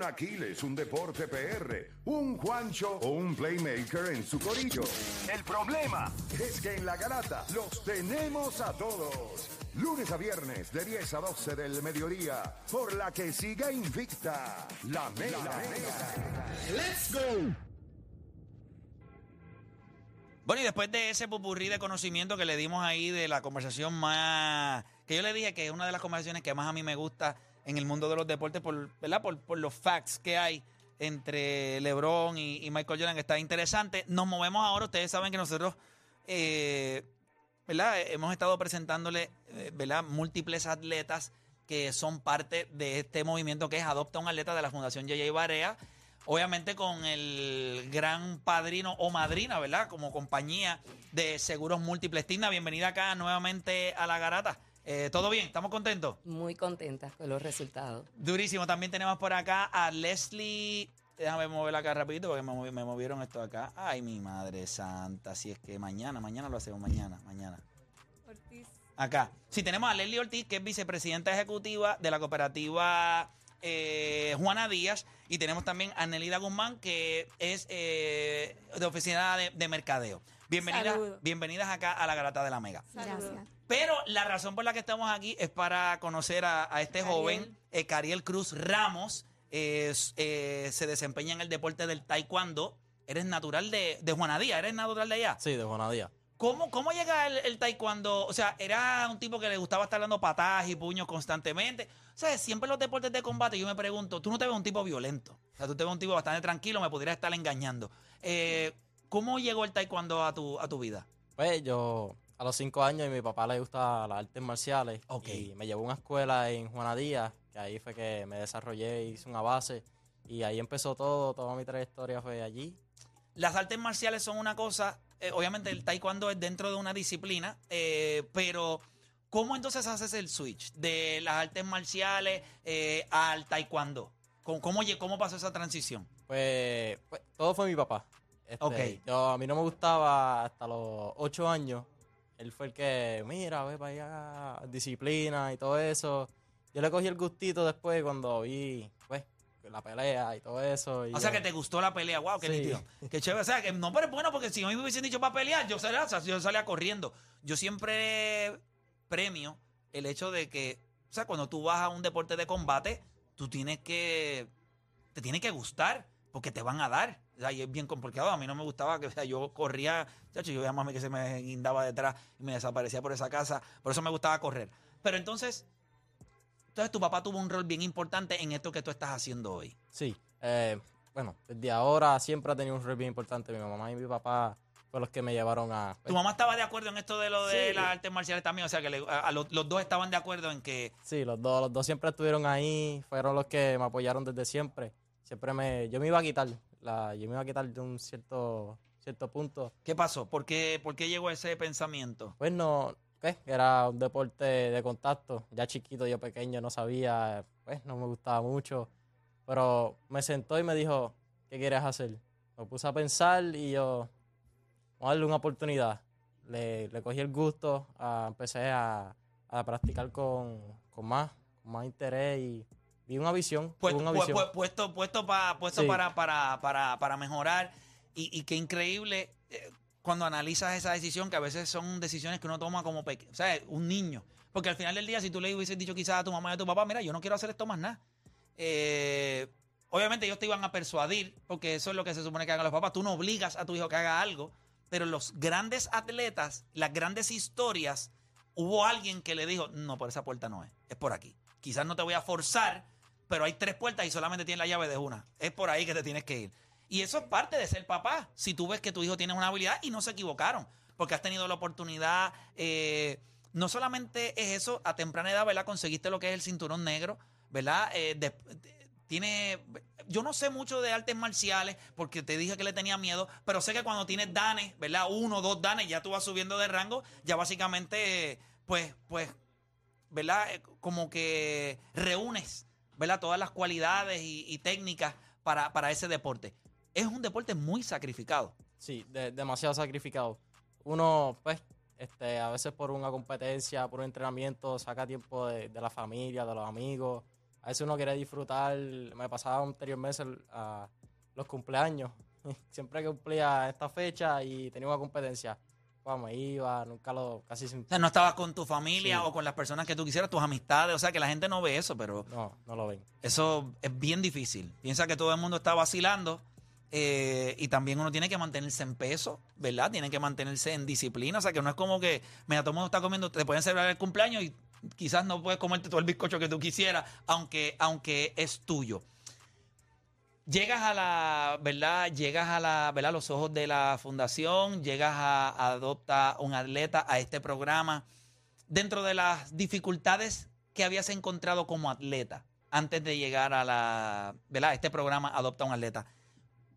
Un Aquiles, un Deporte PR, un Juancho o un Playmaker en su corillo. El problema es que en la garata los tenemos a todos. Lunes a viernes de 10 a 12 del mediodía, por la que siga invicta la Mega. ¡Let's go! Bueno, y después de ese pupurrí de conocimiento que le dimos ahí de la conversación más. que yo le dije que es una de las conversaciones que más a mí me gusta en el mundo de los deportes, por, ¿verdad? Por, por los facts que hay entre LeBron y, Michael Jordan, está interesante. Nos movemos ahora. Ustedes saben que nosotros. eh, ¿verdad? Hemos estado presentándole, eh, ¿verdad? Múltiples atletas que son parte de este movimiento que es Adopta un atleta de la Fundación J.J. Barea. Obviamente con el gran padrino o madrina, ¿verdad? Como compañía de seguros múltiples. Tina, bienvenida acá nuevamente a la garata. Eh, ¿Todo bien? ¿Estamos contentos? Muy contentas con los resultados. Durísimo. También tenemos por acá a Leslie. Déjame mover acá rapidito porque me, movi- me movieron esto acá. Ay, mi madre santa. Si es que mañana, mañana lo hacemos, mañana, mañana. Acá. Sí, tenemos a Leslie Ortiz, que es vicepresidenta ejecutiva de la cooperativa eh, Juana Díaz. Y tenemos también a Nelida Guzmán, que es eh, de oficina de, de mercadeo. Bienvenidas, bienvenidas acá a la Garata de la Mega. Gracias. Pero la razón por la que estamos aquí es para conocer a, a este Cariel. joven, eh, Cariel Cruz Ramos. Es, eh, se desempeña en el deporte del taekwondo. Eres natural de, de Juanadía, eres natural de allá. Sí, de Juanadía. ¿Cómo, ¿Cómo llega el, el taekwondo? O sea, era un tipo que le gustaba estar dando patadas y puños constantemente. O sea, siempre en los deportes de combate yo me pregunto, tú no te ves un tipo violento. O sea, tú te ves un tipo bastante tranquilo, me podrías estar engañando. Eh, ¿Cómo llegó el taekwondo a tu, a tu vida? Pues yo a los cinco años y mi papá le gusta las artes marciales. Y me llevó a una escuela en Juanadía, que ahí fue que me desarrollé, hice una base. Y ahí empezó todo, toda mi trayectoria fue allí. Las artes marciales son una cosa, eh, obviamente el taekwondo es dentro de una disciplina, eh, pero ¿cómo entonces haces el switch de las artes marciales eh, al taekwondo? ¿Cómo, cómo, cómo pasó esa transición? Pues, pues, todo fue mi papá. Este, Ok. Yo, a mí no me gustaba hasta los ocho años. Él fue el que, mira, ve para allá, disciplina y todo eso. Yo le cogí el gustito después cuando vi, pues, la pelea y todo eso. y O sea, que te gustó la pelea, wow, qué Sí. nítido. Qué chévere. O sea, que no, pero es bueno porque si a mí me hubiesen dicho para pelear, yo salía, o sea, yo salía corriendo. Yo siempre premio el hecho de que, o sea, cuando tú vas a un deporte de combate, tú tienes que, te tiene que gustar porque te van a dar. Y es bien complicado. A mí no me gustaba que, o sea, yo corría, chacho, yo veía a mami que se me guindaba detrás y me desaparecía por esa casa. Por eso me gustaba correr. Pero entonces, entonces tu papá tuvo un rol bien importante en esto que tú estás haciendo hoy. Sí, eh, bueno, desde ahora siempre ha tenido un rol bien importante. Mi mamá y mi papá fueron los que me llevaron a... ¿Tu mamá estaba de acuerdo en esto de lo de Sí. las artes marciales también? O sea, que le- a, a los, los dos estaban de acuerdo en que... Sí, los dos, los dos siempre estuvieron ahí, fueron los que me apoyaron desde siempre. Siempre me, yo me iba a quitar, la, yo me iba a quitar de un cierto, cierto punto. ¿Qué pasó? ¿Por qué, por qué llegó ese pensamiento? Pues no, pues, era un deporte de contacto. Ya chiquito, yo pequeño, no sabía, pues no me gustaba mucho. Pero me sentó y me dijo, ¿qué quieres hacer? Me puse a pensar y yo, vamos a darle una oportunidad. Le, le cogí el gusto, ah, empecé a, a practicar con, con más, con más interés y vi una visión. Puesto, una visión. pu- puesto, puesto, pa- puesto Sí. para, para, para, para mejorar. Y, y qué increíble eh, cuando analizas esa decisión, que a veces son decisiones que uno toma como o sea, un niño. Porque al final del día, si tú le hubieses dicho quizás a tu mamá y a tu papá, mira, yo no quiero hacer esto más nada. eh, obviamente ellos te iban a persuadir, porque eso es lo que se supone que hagan los papás. Tú no obligas a tu hijo que haga algo, pero los grandes atletas, las grandes historias, hubo alguien que le dijo, no, por esa puerta no es, es por aquí. Quizás no te voy a forzar, pero hay tres puertas y solamente tienes la llave de una. Es por ahí que te tienes que ir. Y eso es parte de ser papá. Si tú ves que tu hijo tiene una habilidad y no se equivocaron, porque has tenido la oportunidad, eh, no solamente es eso, a temprana edad, ¿verdad? Conseguiste lo que es el cinturón negro, ¿verdad? Eh, tiene, yo no sé mucho de artes marciales porque te dije que le tenía miedo, pero sé que cuando tienes danes, ¿verdad? Uno, dos danes, ya tú vas subiendo de rango, ya básicamente, pues, pues, ¿verdad? Eh, como que reúnes, ¿verdad? Todas las cualidades y, técnicas para, para ese deporte es un deporte muy sacrificado. Sí, demasiado sacrificado. Uno, pues, este, a veces por una competencia, por un entrenamiento, saca tiempo de, la familia, de los amigos. A veces uno quiere disfrutar. Me pasaba anteriormente a los cumpleaños. Siempre que cumplía esta fecha y tenía una competencia, me iba, nunca lo, casi sin... O sea, no estabas con tu familia o con las personas que tú quisieras, tus amistades, o sea, que la gente no ve eso, pero... No, no lo ven. Eso es bien difícil. Piensa que todo el mundo está vacilando eh, y también uno tiene que mantenerse en peso, ¿verdad? Tiene que mantenerse en disciplina. O sea, que no es como que, mira, todo el mundo está comiendo, te pueden celebrar el cumpleaños y quizás no puedes comerte todo el bizcocho que tú quisieras, aunque, aunque es tuyo. Llegas a la, ¿verdad? Llegas a la, ¿verdad? los ojos de la fundación, llegas a, a adoptar un atleta a este programa. Dentro de las dificultades que habías encontrado como atleta antes de llegar a la, ¿verdad? Este programa Adopta un atleta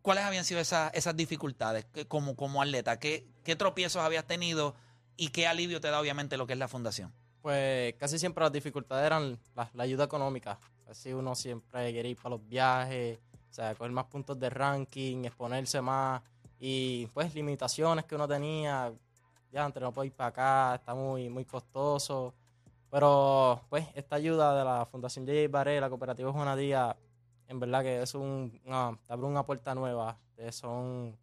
¿cuáles habían sido esas, esas dificultades como, como atleta? ¿Qué, ¿Qué tropiezos habías tenido y qué alivio te da obviamente lo que es la fundación? Pues casi siempre las dificultades eran la, ayuda económica. Así uno siempre quiere ir para los viajes, o sea, coger más puntos de ranking, exponerse más y pues limitaciones que uno tenía. Ya antes no puedo ir para acá, está muy, muy costoso. Pero pues esta ayuda de la Fundación J. Baré, la cooperativa Juana Díaz, en verdad que es un, una, te abre una puerta nueva, son,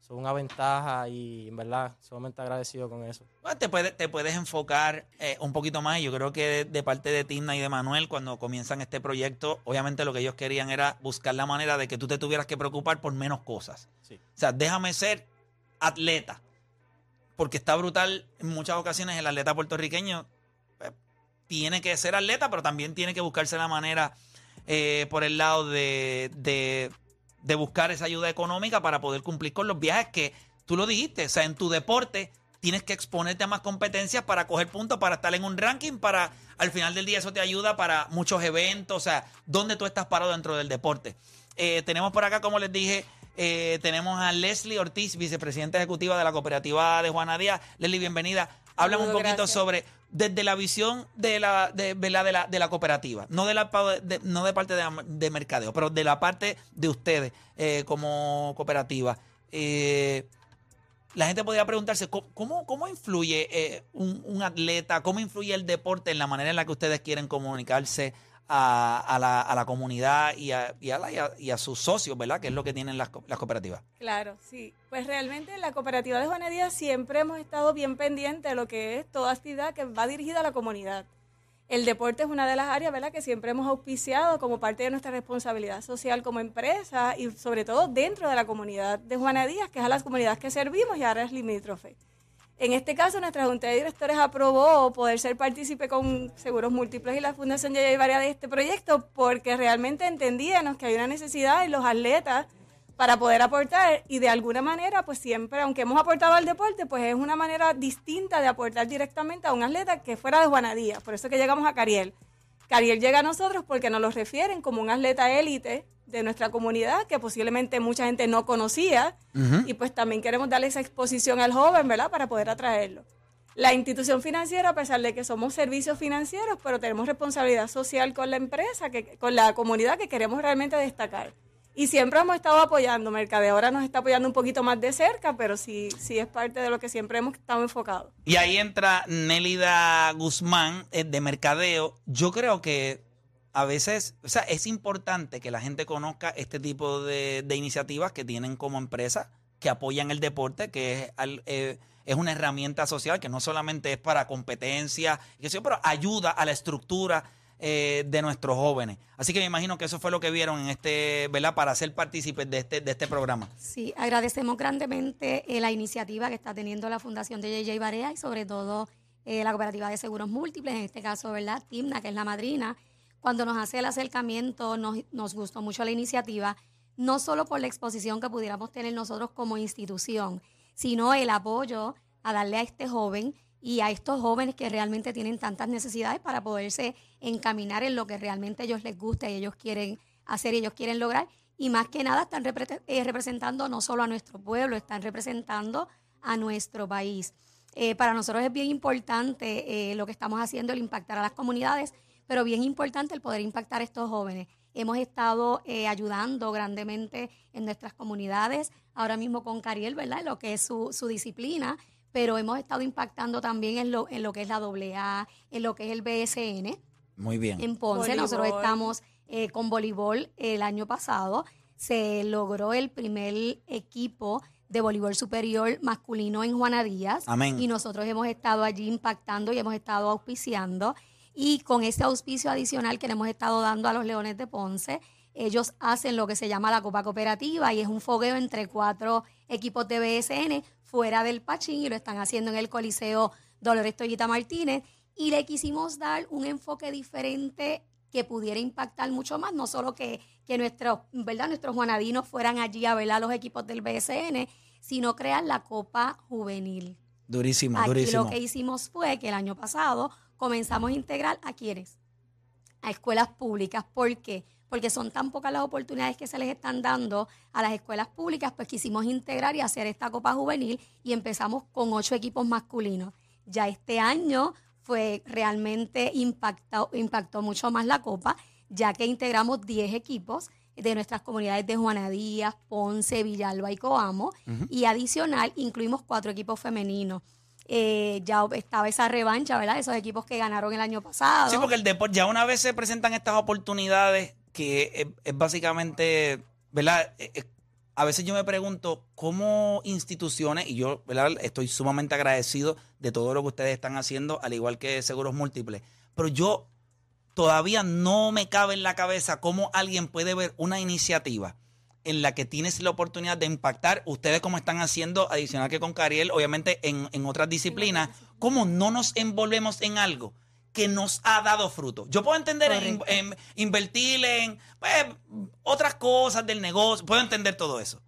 son una ventaja y en verdad sumamente agradecido con eso. te, te puedes enfocar eh, un poquito más. Yo creo que de, parte de Tina y de Manuel, cuando comienzan este proyecto, obviamente lo que ellos querían era buscar la manera de que tú te tuvieras que preocupar por menos cosas. O sea, déjame ser atleta. Porque está brutal en muchas ocasiones el atleta puertorriqueño pues, tiene que ser atleta, pero también tiene que buscarse la manera eh, por el lado de, de, buscar esa ayuda económica para poder cumplir con los viajes que tú lo dijiste, o sea, en tu deporte tienes que exponerte a más competencias para coger puntos, para estar en un ranking, para al final del día eso te ayuda para muchos eventos, o sea, donde tú estás parado dentro del deporte. Eh, tenemos por acá, como les dije, eh, tenemos a Leslie Ortiz, vicepresidenta ejecutiva de la cooperativa de Juana Díaz. Leslie, bienvenida. Háblame un poquito sobre desde la visión de la, de, de la, de la cooperativa, no de, la, no de parte de, mercadeo, pero de la parte de ustedes eh, como cooperativa. Eh, la gente podría preguntarse, ¿cómo, cómo influye eh, un, un, atleta, cómo influye el deporte en la manera en la que ustedes quieren comunicarse a, la, a la, comunidad y a, y, a y, a, sus socios, ¿verdad? Que es lo que tienen las, las, cooperativas. Claro, sí. Pues realmente en la cooperativa de Juana Díaz siempre hemos estado bien pendientes de lo que es toda actividad que va dirigida a la comunidad. El deporte es una de las áreas, ¿verdad?, que siempre hemos auspiciado como parte de nuestra responsabilidad social como empresa y sobre todo dentro de la comunidad de Juana Díaz, que es a las comunidades que servimos y ahora es limítrofe. En este caso, nuestra Junta de Directores aprobó poder ser partícipe con Seguros Múltiples y la Fundación Yaya Varia de este proyecto porque realmente entendíamos que hay una necesidad en los atletas para poder aportar y de alguna manera, pues siempre, aunque hemos aportado al deporte, pues es una manera distinta de aportar directamente a un atleta que fuera de Juanadía. Por eso que llegamos a Cariel. Cariel llega a nosotros porque nos lo refieren como un atleta élite de nuestra comunidad que posiblemente mucha gente no conocía y pues también queremos darle esa exposición al joven, ¿verdad? Para poder atraerlo. La institución financiera, a pesar de que somos servicios financieros, pero tenemos responsabilidad social con la empresa, que, con la comunidad que queremos realmente destacar. Y siempre hemos estado apoyando. Mercadeo ahora nos está apoyando un poquito más de cerca, pero sí, sí es parte de lo que siempre hemos estado enfocados. Y ahí entra Nélida Guzmán eh, de Mercadeo. Yo creo que a veces, o sea, es importante que la gente conozca este tipo de, iniciativas que tienen como empresa, que apoyan el deporte, que es, eh, es una herramienta social que no solamente es para competencia, pero ayuda a la estructura eh, de nuestros jóvenes. Así que me imagino que eso fue lo que vieron en este, ¿verdad? Para ser partícipes de este, de este programa. Sí, agradecemos grandemente eh, la iniciativa que está teniendo la Fundación de JJ Barea y sobre todo eh, la Cooperativa de Seguros Múltiples, en este caso, ¿verdad? Timna, que es la madrina. Cuando nos hace el acercamiento, nos, nos gustó mucho la iniciativa, no solo por la exposición que pudiéramos tener nosotros como institución, sino el apoyo a darle a este joven y a estos jóvenes que realmente tienen tantas necesidades para poderse encaminar en lo que realmente ellos les gusta y ellos quieren hacer y ellos quieren lograr. Y más que nada están eh, representando no solo a nuestro pueblo, están representando a nuestro país. Eh, para nosotros es bien importante eh, lo que estamos haciendo, el impactar a las comunidades, pero bien importante el poder impactar a estos jóvenes. Hemos estado ayudando grandemente en nuestras comunidades, ahora mismo con Cariel, ¿verdad? Lo que es su, su disciplina pero hemos estado impactando también en lo, en lo que es la AA, en lo que es el BSN. Muy bien. En Ponce, nosotros estamos eh, con voleibol el año pasado. Se logró el primer equipo de voleibol superior masculino en Juana Díaz. Amén. Y nosotros hemos estado allí impactando y hemos estado auspiciando. Y con ese auspicio adicional que le hemos estado dando a los Leones de Ponce, ellos hacen lo que se llama la Copa Cooperativa y es un fogueo entre cuatro equipos de BSN fuera del Pachín y lo están haciendo en el Coliseo Dolores Toyita Martínez y le quisimos dar un enfoque diferente que pudiera impactar mucho más, no solo que, que nuestros, ¿verdad? nuestros juanadinos fueran allí a ver a los equipos del BSN, sino crear la Copa Juvenil. Durísimo, Aquí durísimo. lo que hicimos fue que el año pasado comenzamos a integrar a quienes, a escuelas públicas. ¿Por qué? porque son tan pocas las oportunidades que se les están dando a las escuelas públicas, pues quisimos integrar y hacer esta Copa Juvenil y empezamos con ocho equipos masculinos. Ya este año fue realmente impactado, impactó mucho más la Copa, ya que integramos 10 equipos de nuestras comunidades de Juana Díaz, Ponce, Villalba y Coamo, y adicional incluimos cuatro equipos femeninos. Eh, ya estaba esa revancha, ¿verdad? Esos equipos que ganaron el año pasado. Sí, porque el deporte, ya una vez se presentan estas oportunidades, que es, básicamente, ¿verdad? Eh, eh, a veces yo me pregunto cómo instituciones, y yo ¿verdad? estoy sumamente agradecido de todo lo que ustedes están haciendo, al igual que Seguros Múltiples, pero yo todavía no me cabe en la cabeza cómo alguien puede ver una iniciativa en la que tienes la oportunidad de impactar, ustedes como están haciendo, adicional que con Cariel, obviamente en, en otras disciplinas, cómo no nos envolvemos en algo que nos ha dado fruto. Yo puedo entender en, invertir en pues, otras cosas del negocio, puedo entender todo eso.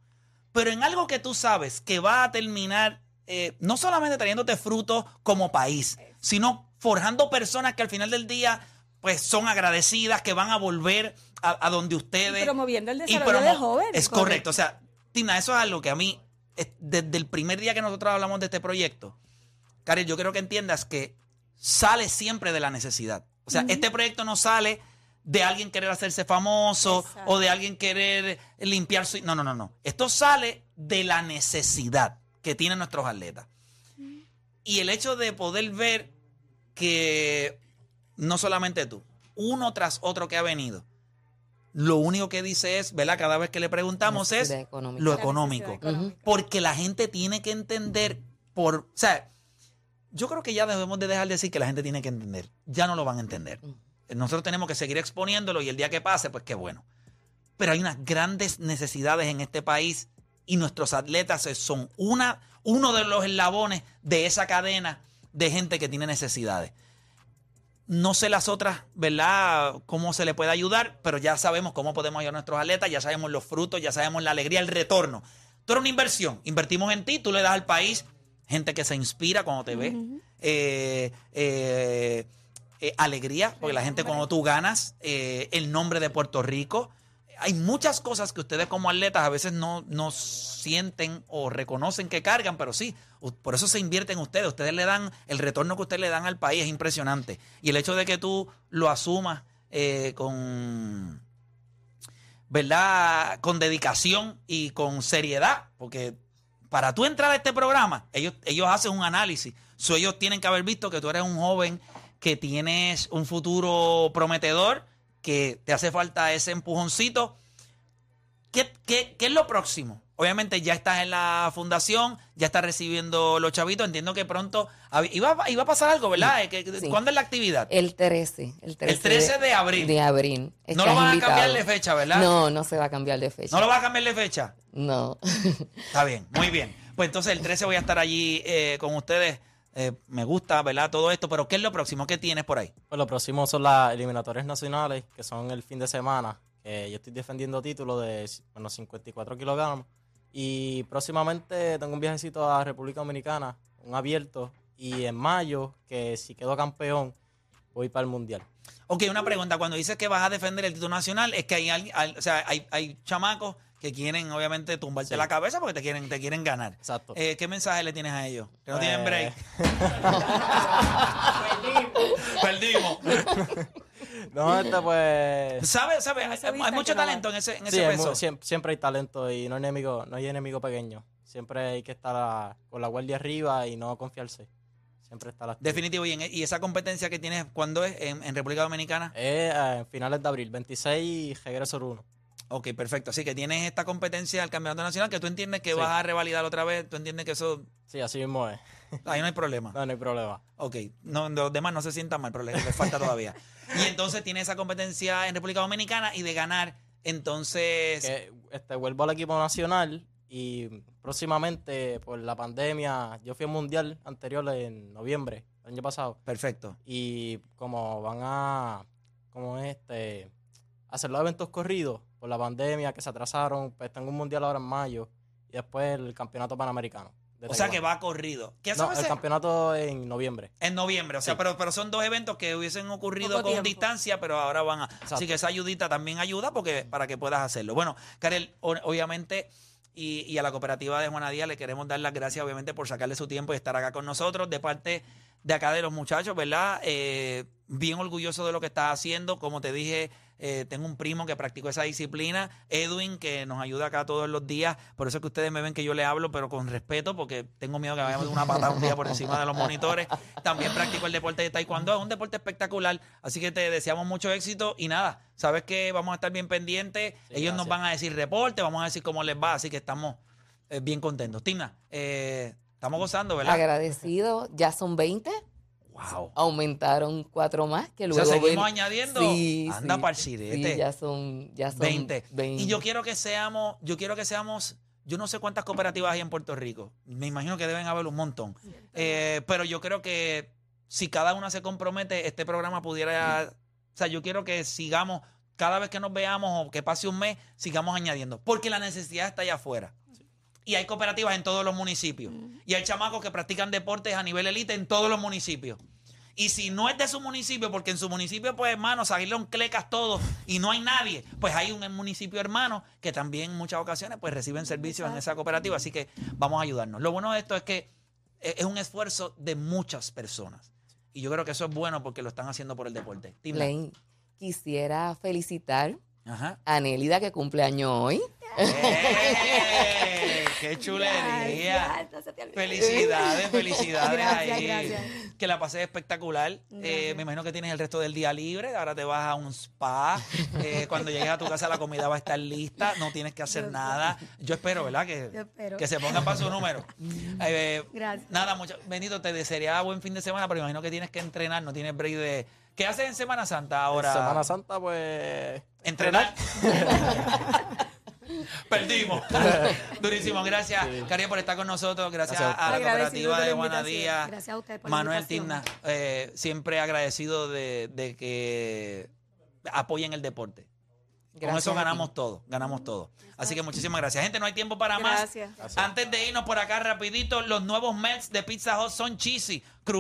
Pero en algo que tú sabes que va a terminar eh, no solamente trayéndote fruto como país, sino forjando personas que al final del día pues son agradecidas, que van a volver a, donde ustedes... Y promoviendo el desarrollo de jóvenes. Es correcto. O sea, Tina, eso es algo que a mí, desde el primer día que nosotros hablamos de este proyecto, Karen, yo quiero que entiendas que sale siempre de la necesidad. O sea, este proyecto no sale de alguien querer hacerse famoso o de alguien querer limpiar su... No, no, no, no. Esto sale de la necesidad que tienen nuestros atletas. Y el hecho de poder ver que no solamente tú, uno tras otro que ha venido, lo único que dice es, ¿verdad? Cada vez que le preguntamos es lo económico. Porque la gente tiene que entender por... O sea, yo creo que ya debemos de dejar de decir que la gente tiene que entender. Ya no lo van a entender. Mm. Nosotros tenemos que seguir exponiéndolo y el día que pase, pues qué bueno. Pero hay unas grandes necesidades en este país y nuestros atletas son una, uno de los eslabones de esa cadena de gente que tiene necesidades. No sé las otras, ¿verdad? Cómo se le puede ayudar, pero ya sabemos cómo podemos ayudar a nuestros atletas, ya sabemos los frutos, ya sabemos la alegría, el retorno. Tú eres una inversión, invertimos en ti, tú le das al país gente que se inspira cuando te ve. Eh, eh, eh, alegría, porque la gente cuando tú ganas, el nombre de Puerto Rico. Hay muchas cosas que ustedes como atletas a veces no, no sienten o reconocen que cargan, pero sí, por eso se invierte en ustedes. Ustedes le dan, el retorno que ustedes le dan al país es impresionante. Y el hecho de que tú lo asumas con, ¿verdad? Con dedicación y con seriedad, porque para tú entrar a este programa, ellos, ellos hacen un análisis. ellos tienen que haber visto que tú eres un joven que tienes un futuro prometedor, que te hace falta ese empujoncito. ¿Qué, qué, qué es lo próximo? Obviamente ya estás en la fundación, ya estás recibiendo los chavitos. Entiendo que pronto iba, iba a pasar algo, ¿verdad? Eh, que- que- Sí. ¿Cuándo es la actividad? El 13. El 13, El 13 de abril. De abril. No lo van a cambiar de fecha, ¿verdad? No, no se va a cambiar de fecha. ¿No lo vas a cambiar de fecha? No. Está bien, muy bien. Pues entonces el 13 voy a estar allí eh, con ustedes. Eh, me gusta, ¿verdad? Todo esto, pero ¿qué es lo próximo? ¿Qué tienes por ahí? Pues lo próximo son las eliminatorias nacionales, que son el fin de semana. que yo estoy defendiendo título de bueno, 54 kilogramos. Y próximamente tengo un viajecito a República Dominicana, un abierto. Y en mayo, que si quedo campeón, voy para el Mundial. Ok, una pregunta. Cuando dices que vas a defender el título nacional, es que hay, alguien- hay- o sea, hay, hay chamacos que quieren, obviamente, tumbarte Sí. la cabeza porque te quieren, te quieren ganar. Exacto. Eh, ¿Qué mensaje le tienes a ellos? Que no tienen break. Perdimos. No, este pues... ¿Sabes? ¿Sabes? No se Hay, mucho talento en ese, en Sí, ese peso. siempre, siempre hay talento y no hay enemigo, no hay enemigo pequeño. Siempre hay que estar a- con la guardia arriba y no confiarse. Siempre está la. Definitivo. ¿Y, en- y esa competencia que tienes, cuándo es? ¿En, en República Dominicana? Es a finales de abril, 26 y regreso el 1. Ok, perfecto. Así que tienes esta competencia del Campeonato Nacional que tú entiendes que Sí. vas a revalidar otra vez. Tú entiendes que eso. Sí, así mismo es. Ahí no hay problema. No, no hay problema. Ok, no, los demás no se sientan mal, pero les, les falta todavía. Y entonces tiene esa competencia en República Dominicana y de ganar, entonces... Que, este, vuelvo al equipo nacional y próximamente por la pandemia, yo fui al mundial anterior en noviembre, el año pasado, Perfecto. y como van a, como es este, hacer los eventos corridos por la pandemia que se atrasaron, pues tengo un mundial ahora en mayo y después el campeonato panamericano. De O sea que va corrido. ¿Qué No, el campeonato en noviembre. En noviembre, o sea, Sí. pero, pero son dos eventos que hubiesen ocurrido Poco con tiempo. distancia, pero ahora van a... Así que esa ayudita también ayuda porque para que puedas hacerlo. Bueno, Karel, obviamente, y, y a la cooperativa de Juana Díaz le queremos dar las gracias, obviamente, por sacarle su tiempo y estar acá con nosotros, de parte de acá de los muchachos, ¿verdad? Eh, bien orgulloso de lo que estás haciendo. Como te dije, eh, tengo un primo que practicó esa disciplina, Edwin, que nos ayuda acá todos los días. Por eso es que ustedes me ven que yo le hablo, pero con respeto, porque tengo miedo que vayamos de una patada un día por encima de los monitores. También practico el deporte de taekwondo, es un deporte espectacular. Así que te deseamos mucho éxito y nada, sabes que vamos a estar bien pendientes. Sí, Ellos nos van a decir reporte, vamos a decir cómo les va, así que estamos eh, bien contentos. Tina, eh, estamos gozando, ¿verdad? Agradecido. Ya son 20. Wow. Aumentaron cuatro más que O luego sea, seguimos ven- añadiendo. Sí, Anda sí, pa'l sirete. sí, ya son, ya son 20. 20. Y yo quiero que seamos, yo quiero que seamos, yo no sé cuántas cooperativas hay en Puerto Rico. Me imagino que deben haber un montón. Eh, pero yo creo que si cada una se compromete, este programa pudiera. O sea, yo quiero que sigamos, cada vez que nos veamos o que pase un mes, sigamos añadiendo. Porque la necesidad está allá afuera. Y hay cooperativas en todos los municipios. Y hay chamacos que practican deportes a nivel elite en todos los municipios. Y si no es de su municipio, porque en su municipio, pues hermano, salieron clecas todos y no hay nadie, pues hay un municipio hermano que también en muchas ocasiones pues reciben servicios en esa cooperativa. Así que vamos a ayudarnos. Lo bueno de esto es que eh, es un esfuerzo de muchas personas. Y yo creo que eso es bueno porque lo están haciendo por el deporte. Blaine, quisiera felicitar Ajá. a Nélida que cumple año hoy. ¡Eh! ¡Qué chulería! Gracias, no se te olvide. Felicidades, felicidades Gracias, ahí. gracias. Que la pases espectacular. Eh, Gracias. me imagino que tienes el resto del día libre. Ahora te vas a un spa. Eh, cuando llegues a tu casa la comida va a estar lista. No tienes que hacer Yo- nada. Yo espero, ¿verdad? Que, Yo espero. que se pongan para su número. Eh, Gracias. Nada, mucho. Benito, te desearía buen fin de semana, pero imagino que tienes que entrenar. No tienes break de... ¿Qué haces en Semana Santa ahora? Semana Santa, pues. ¿Entrenar? Perdimos. Durísimo. Gracias, Sí. Por estar con nosotros. Gracias, Gracias a a la cooperativa de. Díaz. Gracias a ustedes por Manuel. Timna, eh, siempre agradecido de, de que apoyen el deporte. Con eso ganamos todo, ganamos todo. Así que muchísimas gracias. Gente, no hay tiempo para más. Gracias. Antes de irnos por acá rapidito, los nuevos Mets de Pizza Hut son cheesy. crujientes,